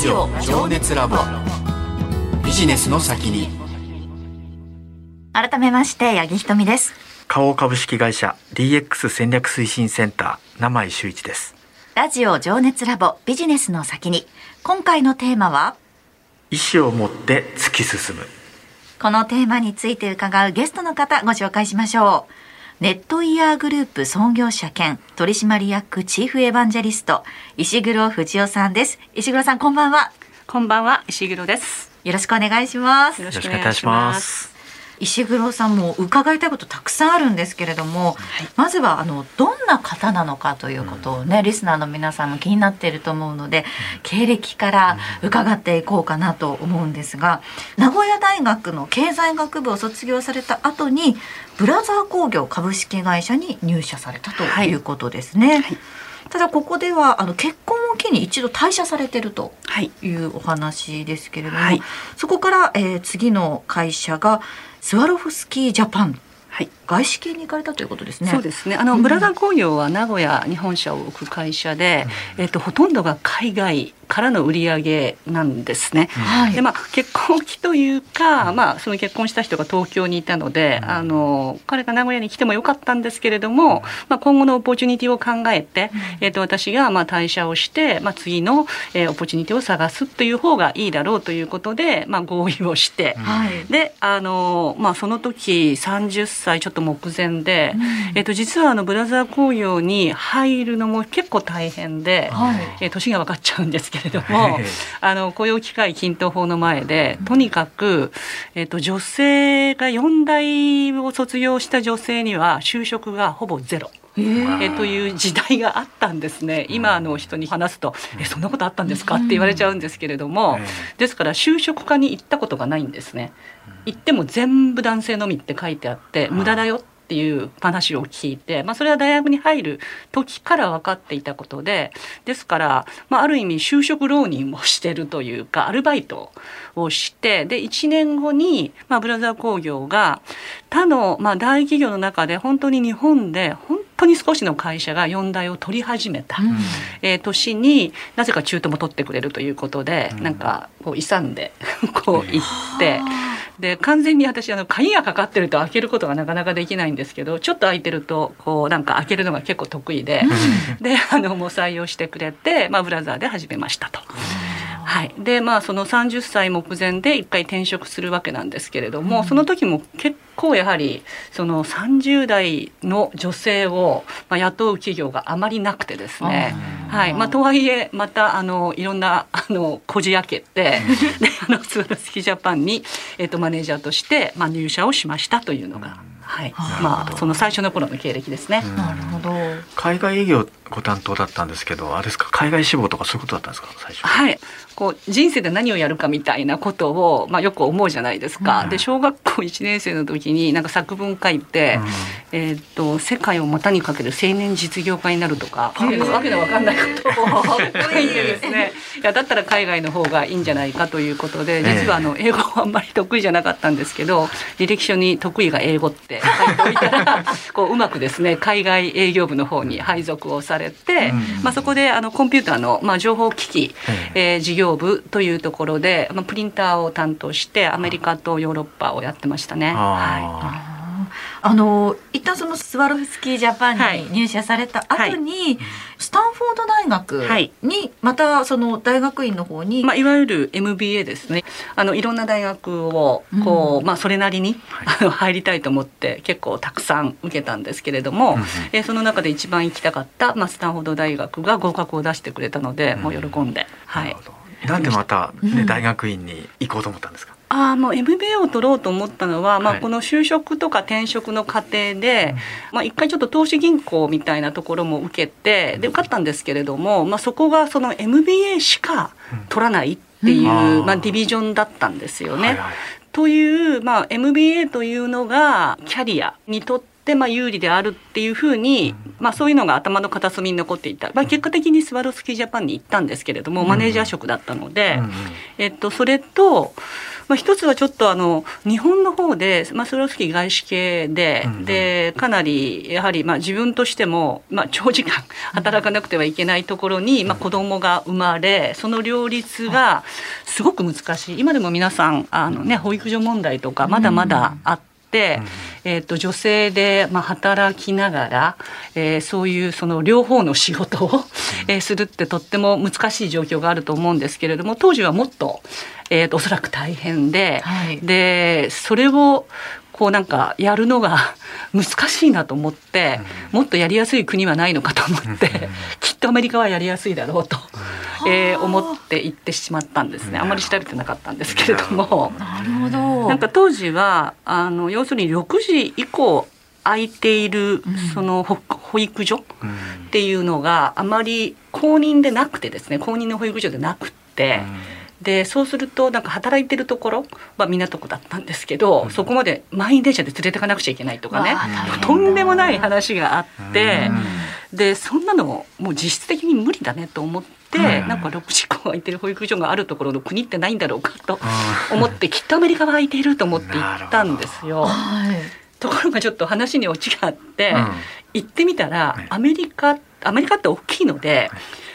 ジオ情熱ラボ。ビジネスの先に。改めまして八木ひとみです。花王株式会社 DX 戦略推進センター名前修一です。ラジオ情熱ラボビジネスの先に。今回のテーマは？意思を持って突き進む。このテーマについて伺うゲストの方ご紹介しましょうネットイヤーグループ創業者兼取締役チーフエヴァンジェリスト石黒藤夫さんです。石黒さんこんばんは。こんばんは石黒です。よろしくお願いします。よろしくお願いします石黒さんも伺いたいことたくさんあるんですけれども、はい、まずはあのどんな方なのかということをね、うん、リスナーの皆さんも気になっていると思うので、うん、経歴から伺っていこうかなと思うんですが名古屋大学の経済学部を卒業された後にブラザー工業株式会社に入社されたということですね。はい。はい。ただここではあの結婚を機に一度退社されてるとい。うお話ですけれども、はい、そこから、えー、次の会社がスワロフスキージャパンはい、外資系に行かれたということですね。そうですね。あの、うん、ブラザー工業は名古屋に本社を置く会社で、うん、えっとほとんどが海外からの売り上げなんですね。はい、でまあ結婚期というか、まあその結婚した人が東京にいたので、あの彼が名古屋に来てもよかったんですけれども、まあ今後のオポチュニティを考えて、えっと私がまあ退社をして、まあ次の、えー、 opportunity を探すという方がいいだろうということで、まあ合意をして、はい、であのまあその時30歳ちょっと目前で、えっと実はあのブラザー工業に入るのも結構大変で、はい、えー、年が分かっちゃうんですけど。れども あの雇用機会均等法の前でとにかく、えっと、女性が4大を卒業した女性には就職がほぼゼロ。えー、という時代があったんですね今の人に話すと「えそんなことあったんですか?」って言われちゃうんですけれども、ですから就職課に行ったことがないんですね。行っても全部男性のみって書いてあって無駄だよってていう話を聞いて、まあ、それは大学に入る時から分かっていたことでですから、まあ、ある意味就職浪人をしてるというかアルバイトをしてで1年後に、まあ、ブラザー工業が他の、まあ、大企業の中で本当に日本で本当に少しの会社が4代を取り始めた、うん、えー、年になぜか中途も取ってくれるということで、うん、なんかこう勇んで こう行って。で完全に私あの鍵がかかってると開けることがなかなかできないんですけどちょっと開いてるとこうなんか開けるのが結構得意でであのもう採用してくれて、まあ、ブラザーで始めましたと。はい、でまあその30歳目前で一回転職するわけなんですけれども、うん、その時も結構やはりその30代の女性を、まあ、雇う企業があまりなくてですね、はい。まあ、とはいえまたあのいろんなあのこじ開けてであのツールスキージャパンに、えーと、マネージャーとして、まあ、入社をしましたというのが。はい、まあその最初の頃の経歴ですね。なるほど。海外営業ご担当だったんですけど、あれですか？海外志望とかそういうことだったんですか？最初。はい。こう人生で何をやるかみたいなことをまあよく思うじゃないですか。うん、で小学校1年生の時になんか作文書いて、うん、えっ、ー、と世界を股にかける青年実業家になるとか、わけのわかんないことを書いてですね。いやだったら海外の方がいいんじゃないかということで、実はあの英語はあんまり得意じゃなかったんですけど、履歴書に得意が英語って書いておいたら、こううまくですね海外営業部の方に配属をされて、まあそこであのコンピューターのまあ情報機器、えー、事業部というところで、まあプリンターを担当してアメリカとヨーロッパをやってましたね。はい。あの一旦そのスワロフスキージャパンに入社された後に、はい、スタンフォード大学にまたその大学院の方に、まあ、いわゆる MBA ですね。あのいろんな大学をこう、うん、まあ、それなりに、はい、入りたいと思って結構たくさん受けたんですけれども、うん、えその中で一番行きたかった、まあ、スタンフォード大学が合格を出してくれたので、うん、もう喜んで。はい なんでまた、ね、大学院に行こうと思ったんですか？あもう MBA を取ろうと思ったのは、まあ、この就職とか転職の過程で、まあ、一回ちょっと投資銀行みたいなところも受けてで受かったんですけれども、まあ、そこがその MBA しか取らないっていう、まあ、ディビジョンだったんですよね。という、まあ、MBA というのがキャリアにとってってまあ有利であるっていうふうに、まあ、そういうのが頭の片隅に残っていた、まあ、結果的にスワロスキージャパンに行ったんですけれどもマネージャー職だったので、えっと、それとまあ、一つはちょっとあの日本の方で、まあ、スロフスキー外資系で,、でかなりやはりまあ自分としても、まあ、長時間働かなくてはいけないところに、まあ、子供が生まれその両立がすごく難しい。今でも皆さんあの、ね、保育所問題とかまだまだあって。えーと、女性で、まあ、働きながら、えー、そういうその両方の仕事を、えー、するってとっても難しい状況があると思うんですけれども当時はもっとえーと、おそらく大変で、はい、でそれをこうなんかやるのが難しいなと思って、もっとやりやすい国はないのかと思って、きっとアメリカはやりやすいだろうと、えー、思って行ってしまったんですね。あまり調べてなかったんですけれども。なるほど。なんか当時はあの要するに6時以降空いているその保育所っていうのがあまり公認でなくてですね公認の保育所でなくて。でそうするとなんか働いてるところは港区だったんですけど、うん、そこまで満員電車で連れてかなくちゃいけないとかねとんでもない話があって、うん、でそんなのもう実質的に無理だねと思って。うん、なんか6時間空いてる保育所があるところの国ってないんだろうかと思ってきっとアメリカは空いていると思って行ったんですよ。ところがちょっと話にオチがあって、行ってみたらアメリカアメリカって大きいので。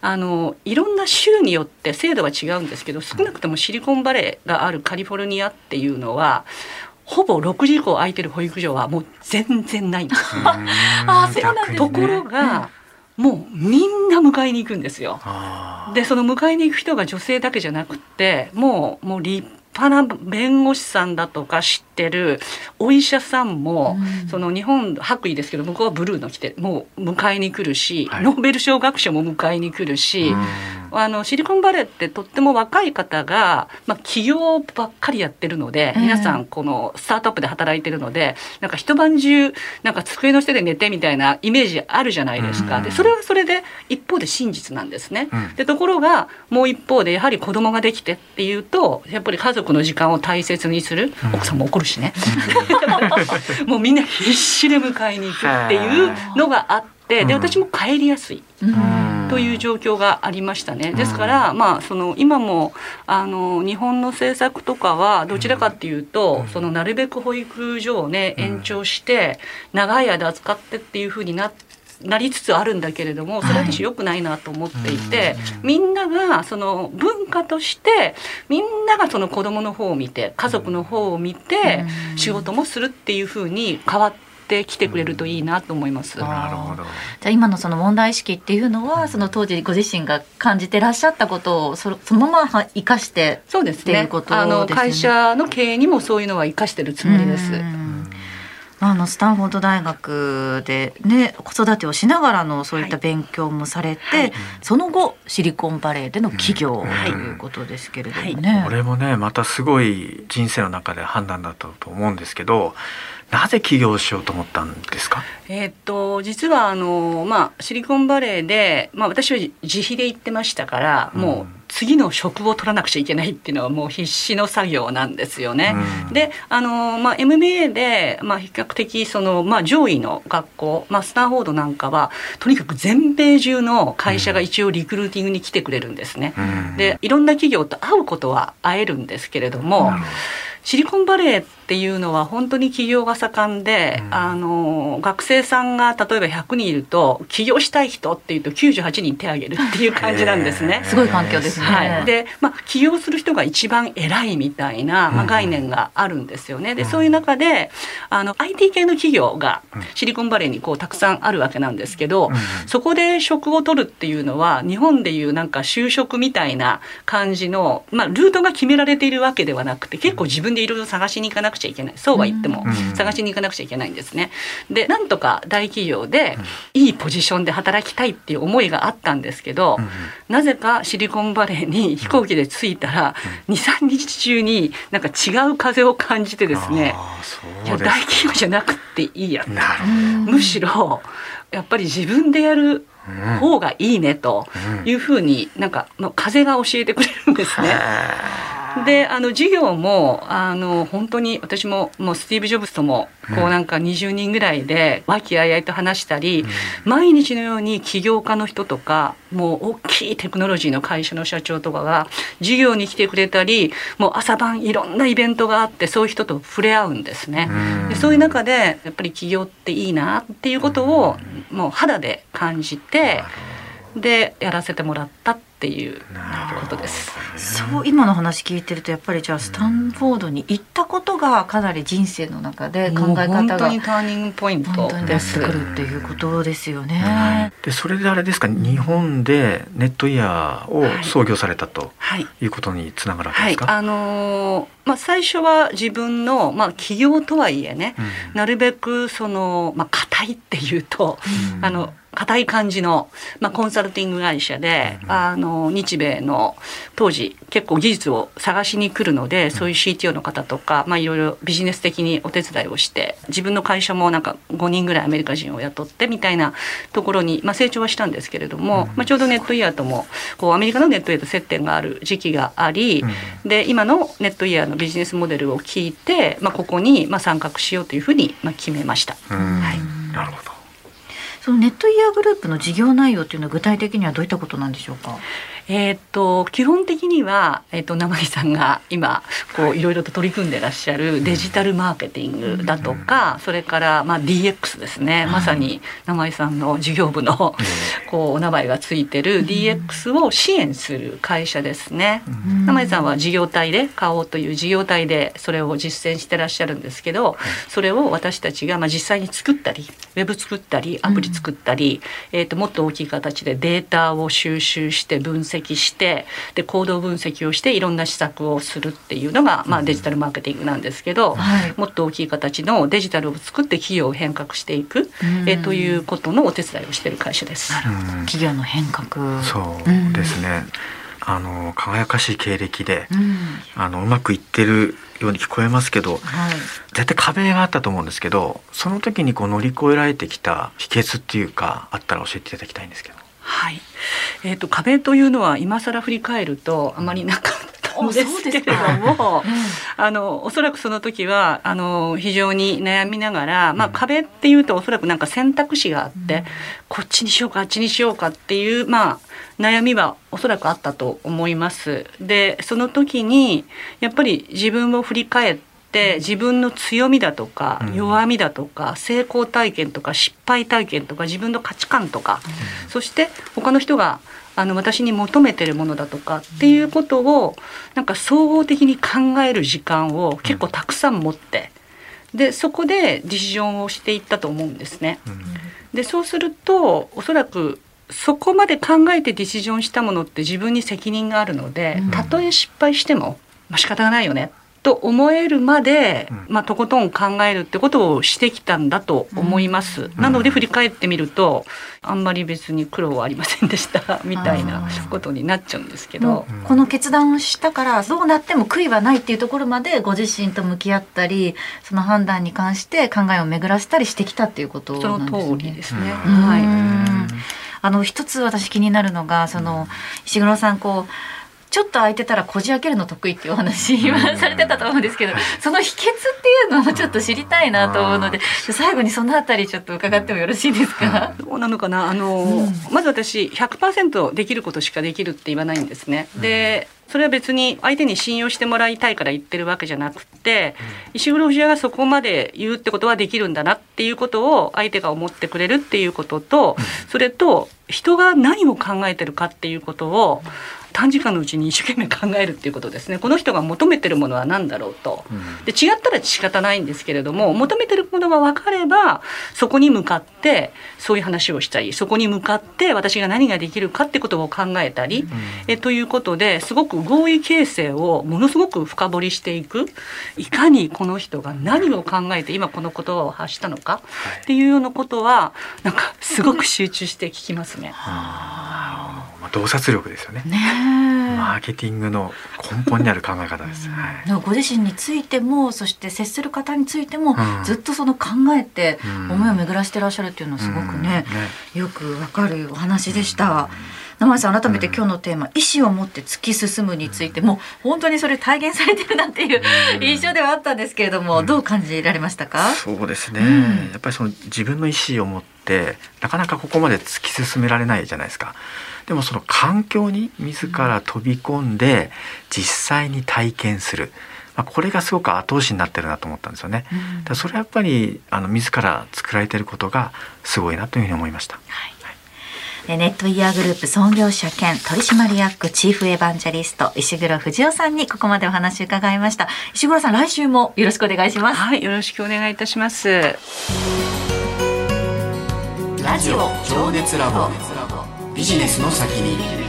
あのいろんな州によって制度は違うんですけど少なくともシリコンバレーがあるカリフォルニアっていうのはほぼ6時以降空いてる保育所はもう全然ないんです あそうなんです、ね、ところが、もうみんな迎えに行くんですよ。でその迎えに行く人が女性だけじゃなくてもうもう立派な弁護士さんだとか知ってるお医者さんも、うん、その日本白衣ですけど向こうはブルーの着てもう迎えに来るし、はい、ノーベル賞学賞も迎えに来るし、うん、あのシリコンバレーってとっても若い方が、まあ、起業ばっかりやってるので、皆さんこのスタートアップで働いてるのでなんか一晩中なんか机の下で寝てみたいなイメージあるじゃないですか。でそれはそれで一方で真実なんですね。でところがもう一方でやはり子供ができてっていうとやっぱり家族の時間を大切にする、奥さんも怒るしね。もうみんな必死で迎えに行くっていうのがあってで私も帰りやすい。という状況がありましたね。ですから、まあ、その今もあの日本の政策とかはどちらかっていうと、そのなるべく保育所をね延長して長い間扱ってっていうふうになってなりつつあるんだけれどもそれ私良くないなと思っていて、はい、みんながその文化としてみんながその子どもの方を見て家族の方を見て仕事もするっていうふうに変わって。てきてくれるといいなと思います。なるほど。じゃあ今のその問題意識っていうのは、その当時ご自身が感じてらっしゃったことをそそのまま生かしてそうですね。あの会社の経営にもそういうのは生かしてるつもりです。あのスタンフォード大学で、ね、子育てをしながらのそういった勉強もされて、はい、その後シリコンバレーでの起業、ということですけれどもね。これもねまたすごい人生の中で判断だったと思うんですけどなぜ起業しようと思ったんですか？えー、っと実はあのまあシリコンバレーでまあ私は自費で行ってましたから、うん、もう次の職を取らなくちゃいけないっていうのはもう必死の作業なんですよね。うん、であの、まあ、MBA で、まあ、比較的その、まあ、上位の学校、まあ、スタンフォードなんかはとにかく全米中の会社が一応リクルーティングに来てくれるんですね。うん、でいろんな企業と会うことは会えるんですけれども。うんシリコンバレーっていうのは本当に起業が盛んで、うん、あの学生さんが例えば100人いると起業したい人っていうと98人手挙げるっていう感じなんですね。すごい環境ですね。はい、で、まあ、起業する人が一番偉いみたいな、まあ、概念があるんですよね。でそういう中であの IT 系の企業がシリコンバレーにこうたくさんあるわけなんですけど、そこで職を取るっていうのは日本でいうなんか就職みたいな感じの、まあ、ルートが決められているわけではなくて結構自分でいろいろ探しに行かなくちゃいけない。そうは言っても探しに行かなくちゃいけないんですね。でなんとか大企業でいいポジションで働きたいっていう思いがあったんですけど、なぜかシリコンバレーに飛行機で着いたら23日中になんか違う風を感じてですねいや大企業じゃなくていいやむしろやっぱり自分でやる方がいいねというふうになんか風が教えてくれるんですね。であの授業もあの本当に私ももうスティーブ・ジョブズともこうなんか20人ぐらいで和気あいあいと話したり、毎日のように起業家の人とかもう大きいテクノロジーの会社の社長とかが授業に来てくれたりもう朝晩いろんなイベントがあってそういう人と触れ合うんですね。でそういう中でやっぱり起業っていいなっていうことをもう肌で感じてでやらせてもらったっていうことです。そう今の話聞いてるとやっぱりじゃあスタンフォードに行ったことがかなり人生の中で考え方が本当にターニングポイントですくるっていうことですよね。でそれであれですか日本でネットイヤーを創業されたとい。うことにつながるわけですか？はい。はい、あのーまあ、最初は自分の、まあ、企業とはいえね、うん、なるべくその、まあ、硬いっていうと、うん、あの硬い感じの、まあ、コンサルティング会社で、うん、あの日米の当時結構技術を探しに来るのでそういう CTO の方とか、まあ、いろいろビジネス的にお手伝いをして自分の会社もなんか5人ぐらいアメリカ人を雇ってみたいなところに、まあ、成長はしたんですけれども、まあ、ちょうどネットイヤーともこうアメリカのネットイヤーと接点がある時期があり、で今のネットイヤーのビジネスモデルを聞いて、まあ、ここにまあ参画しようというふうにまあ決めました。はい、なるほどそのネットイヤーグループの事業内容というのは具体的にはどういったことなんでしょうか？えー、っと基本的には、えー、っと生井さんが今こうい。ろいろと取り組んでらっしゃるデジタルマーケティングだとか、それからまあ DX ですね、まさに生井さんの事業部の こうお名前がついてる DX を支援する会社ですね。生井さんは事業体で買おうという事業体でそれを実践してらっしゃるんですけど、それを私たちがまあ実際に作ったりウェブ作ったりアプリ作ったり、えー、っともっと大きい形でデータを収集して分析析してで行動分析をしていろんな施策をするっていうのが、まあ、デジタルマーケティングなんですけど、はい、もっと大きい形のデジタルを作って企業を変革していく、えということのお手伝いをしている会社です。企業の変革。そうですね、あの輝かしい経歴で、うん、あのうまくいってるように聞こえますけど、はい、絶対壁があったと思うんですけどその時にこう乗り越えられてきた秘訣っていうかあったら教えていただきたいんですけど。はい、えーと、壁というのは今更振り返るとあまりなかったんですけれども、あのおそらくその時はあの非常に悩みながら、まあ、壁っていうとおそらくなんか選択肢があって、うん、こっちにしようかあっちにしようかっていう、まあ、悩みはおそらくあったと思います。でその時にやっぱり自分を振り返ってって自分の強みだとか弱みだとか成功体験とか失敗体験とか自分の価値観とか。そして他の人があの私に求めてるものだとかっていうことをなんか総合的に考える時間を結構たくさん持ってでそこでディシジョンをしていったと思うんですね。でそうするとおそらくそこまで考えてディシジョンしたものって自分に責任があるのでたとえ失敗しても、まあ、仕方がないよねと思えるまで、まあ、とことん考えるってことをしてきたんだと思います。うん、なので振り返ってみるとあんまり別に苦労はありませんでした。みたいなことになっちゃうんですけど、この決断をしたからどうなっても悔いはないっていうところまでご自身と向き合ったりその判断に関して考えを巡らせたりしてきたっていうことなんですね。その通りですね、はいあの一つ私気になるのがその石黒さんこうちょっと空いてたらこじ開けるの得意っていうお話今されてたと思うんですけど、その秘訣っていうのをちょっと知りたいなと思うので最後にそのあたりちょっと伺ってもよろしいですか？どうなのかな？あの、うん、まず私100%できることしかできるって言わないんですね。でそれは別に相手に信用してもらいたいから言ってるわけじゃなくて石黒藤屋がそこまで言うってことはできるんだなっていうことを相手が思ってくれるっていうこととそれと人が何を考えてるかっていうことを短時間のうちに一生懸命考えるっていうことですね。この人が求めてるものは何だろうと、で違ったら仕方ないんですけれども求めてるものが分かればそこに向かってそういう話をしたりそこに向かって私が何ができるかってことを考えたり、えということですごく合意形成をものすごく深掘りしていく。いかにこの人が何を考えて今この言葉を発したのか。っていうようなことはなんかすごく集中して聞きますね。洞察力ですよね。ねマーケティングの根本にある考え方です。はい、ご自身についてもそして接する方についても、うん、ずっとその考えて思いを巡らしてらっしゃるっていうのはすごくね、うん。ね、よくわかるお話でした。生井さん改めて今日のテーマ、うん、意思を持って突き進むについても本当にそれ体現されてるなっていう印象ではあったんですけれども、うん、どう感じられましたか？そうですね、やっぱりその自分の意思を持ってなかなかここまで突き進められないじゃないですか。でもその環境に自ら飛び込んで実際に体験する。まあ、これがすごく後押しになってるなと思ったんですよね。うそれはやっぱりあの自ら作られてることがすごいなというふうに思いました。はいネットイヤーグループ創業者兼取締役チーフエヴァンジャリスト石黒藤夫さんにここまでお話伺いました石黒さん来週もよろしくお願いしますはいよろしくお願いいたしますラジオ情熱ラボビジネスの先に。